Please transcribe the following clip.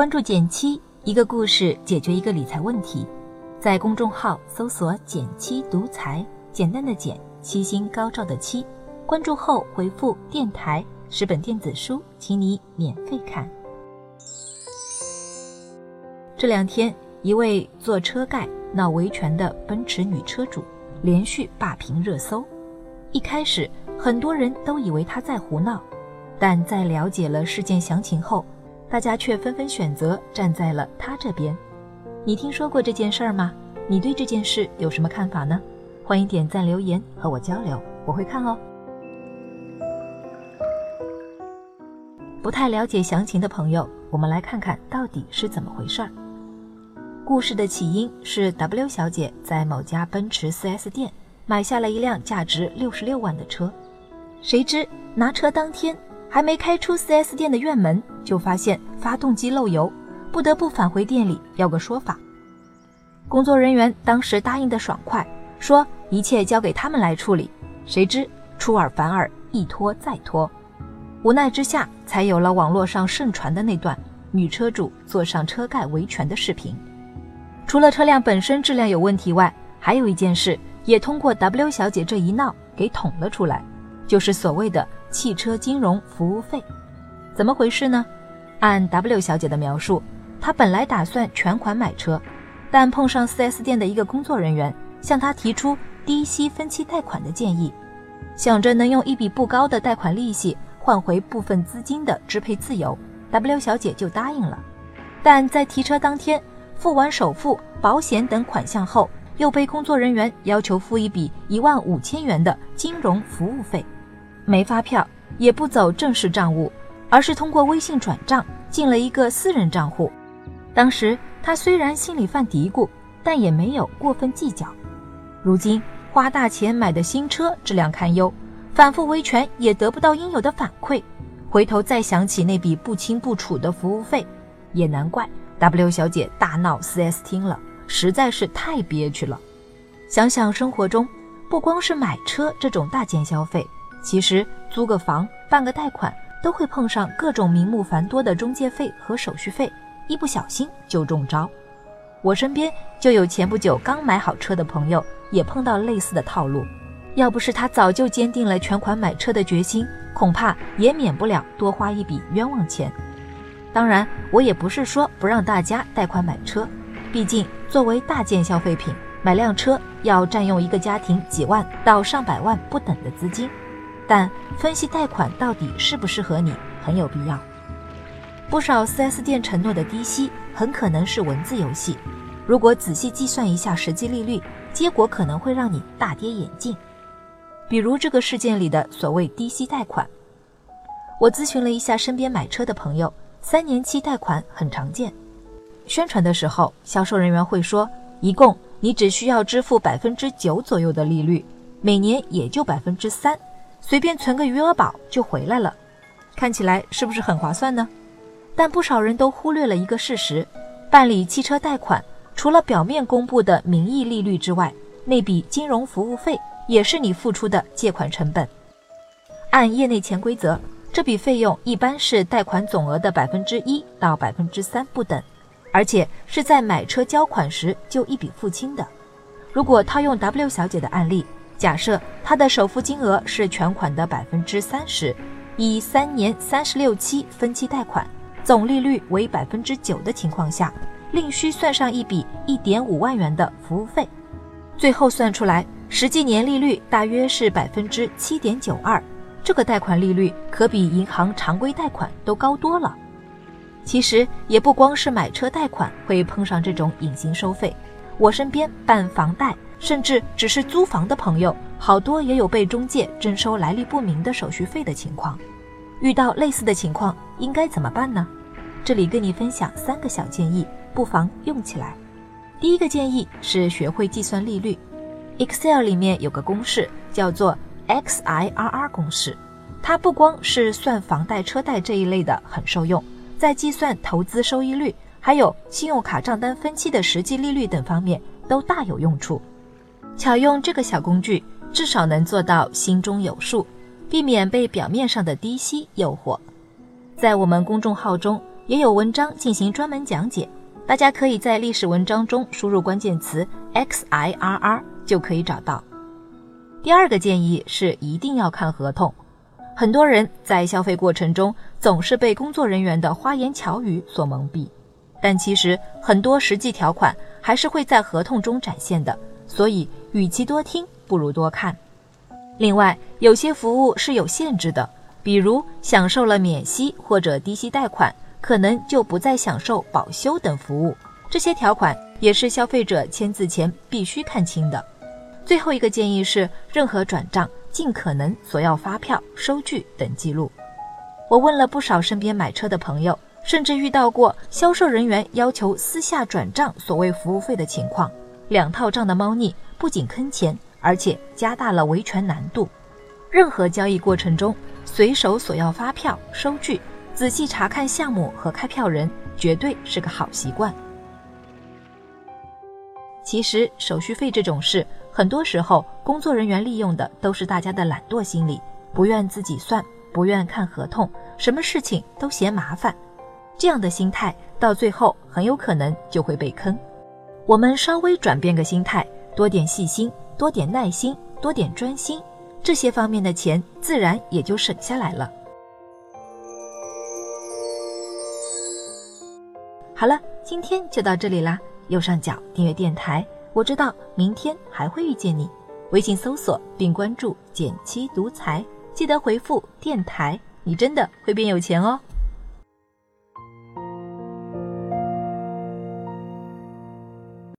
关注减七，一个故事解决一个理财问题。在公众号搜索“减七独裁，简单的简，七星高照的七。关注后回复“电台”十本电子书，请你免费看。这两天，一位做车盖闹维权的奔驰女车主连续霸屏热搜。一开始，很多人都以为她在胡闹。但在了解了事件详情后，大家却纷纷选择站在了他这边。你听说过这件事儿吗？你对这件事有什么看法呢？欢迎点赞留言和我交流，我会看哦。不太了解详情的朋友，我们来看看到底是怎么回事儿。故事的起因是 W 小姐在某家奔驰 4S 店买下了一辆价值六十六万的车，谁知拿车当天。还没开出 4S 店的院门，就发现发动机漏油，不得不返回店里要个说法。工作人员当时答应的爽快，说一切交给他们来处理。谁知出尔反尔，一拖再拖，无奈之下才有了网络上盛传的那段女车主坐上车盖维权的视频。除了车辆本身质量有问题外，还有一件事也通过 W 小姐这一闹给捅了出来。就是所谓的汽车金融服务费，怎么回事呢？按 W 小姐的描述，她本来打算全款买车，但碰上 4S 店的一个工作人员向她提出低息分期贷款的建议，想着能用一笔不高的贷款利息换回部分资金的支配自由，W 小姐就答应了。但在提车当天，付完首付、保险等款项后，又被工作人员要求付一笔一万五千元的金融服务费。没发票，也不走正式账务，而是通过微信转账进了一个私人账户。当时他虽然心里犯嘀咕，但也没有过分计较。如今花大钱买的新车质量堪忧，反复维权也得不到应有的反馈。回头再想起那笔不清不楚的服务费，也难怪 W 小姐大闹 4S 厅了，实在是太憋屈了。想想生活中，不光是买车这种大件消费。其实租个房、办个贷款，都会碰上各种名目繁多的中介费和手续费，一不小心就中招。我身边就有前不久刚买好车的朋友，也碰到类似的套路。要不是他早就坚定了全款买车的决心，恐怕也免不了多花一笔冤枉钱。当然，我也不是说不让大家贷款买车，毕竟作为大件消费品，买辆车要占用一个家庭几万到上百万不等的资金。但分析贷款到底适不适合你很有必要。不少 4S 店承诺的低息很可能是文字游戏，如果仔细计算一下实际利率，结果可能会让你大跌眼镜。比如这个事件里的所谓低息贷款，我咨询了一下身边买车的朋友，三年期贷款很常见。宣传的时候，销售人员会说，一共你只需要支付百分之九左右的利率，每年也就百分之三。随便存个余额宝就回来了，看起来是不是很划算呢？但不少人都忽略了一个事实：办理汽车贷款，除了表面公布的名义利率之外，那笔金融服务费也是你付出的借款成本。按业内潜规则，这笔费用一般是贷款总额的百分之一到百分之三不等，而且是在买车交款时就一笔付清的。如果套用 W 小姐的案例。假设他的首付金额是全款的百分之三十，以三年三十六期分期贷款，总利率为百分之九的情况下，另需算上一笔一点五万元的服务费，最后算出来实际年利率大约是百分之七点九二，这个贷款利率可比银行常规贷款都高多了。其实也不光是买车贷款会碰上这种隐形收费，我身边办房贷。甚至只是租房的朋友，好多也有被中介征收来历不明的手续费的情况。遇到类似的情况，应该怎么办呢？这里跟你分享三个小建议，不妨用起来。第一个建议是学会计算利率。Excel 里面有个公式叫做 XIRR 公式，它不光是算房贷、车贷这一类的很受用，在计算投资收益率，还有信用卡账单分期的实际利率等方面都大有用处。巧用这个小工具，至少能做到心中有数，避免被表面上的低息诱惑。在我们公众号中也有文章进行专门讲解，大家可以在历史文章中输入关键词 XIRR 就可以找到。第二个建议是一定要看合同。很多人在消费过程中总是被工作人员的花言巧语所蒙蔽，但其实很多实际条款还是会在合同中展现的。所以，与其多听，不如多看。另外，有些服务是有限制的，比如享受了免息或者低息贷款，可能就不再享受保修等服务。这些条款也是消费者签字前必须看清的。最后一个建议是，任何转账尽可能索要发票、收据等记录。我问了不少身边买车的朋友，甚至遇到过销售人员要求私下转账所谓服务费的情况。两套账的猫腻不仅坑钱，而且加大了维权难度。任何交易过程中，随手索要发票、收据，仔细查看项目和开票人，绝对是个好习惯。其实，手续费这种事。很多时候，工作人员利用的都是大家的懒惰心理，不愿自己算，不愿看合同，什么事情都嫌麻烦。这样的心态到最后很有可能就会被坑。我们稍微转变个心态，多点细心，多点耐心，多点专心，这些方面的钱自然也就省下来了。好了，今天就到这里啦，右上角订阅电台。我知道明天还会遇见你，微信搜索并关注“减七独裁，记得回复“电台”，你真的会变有钱哦。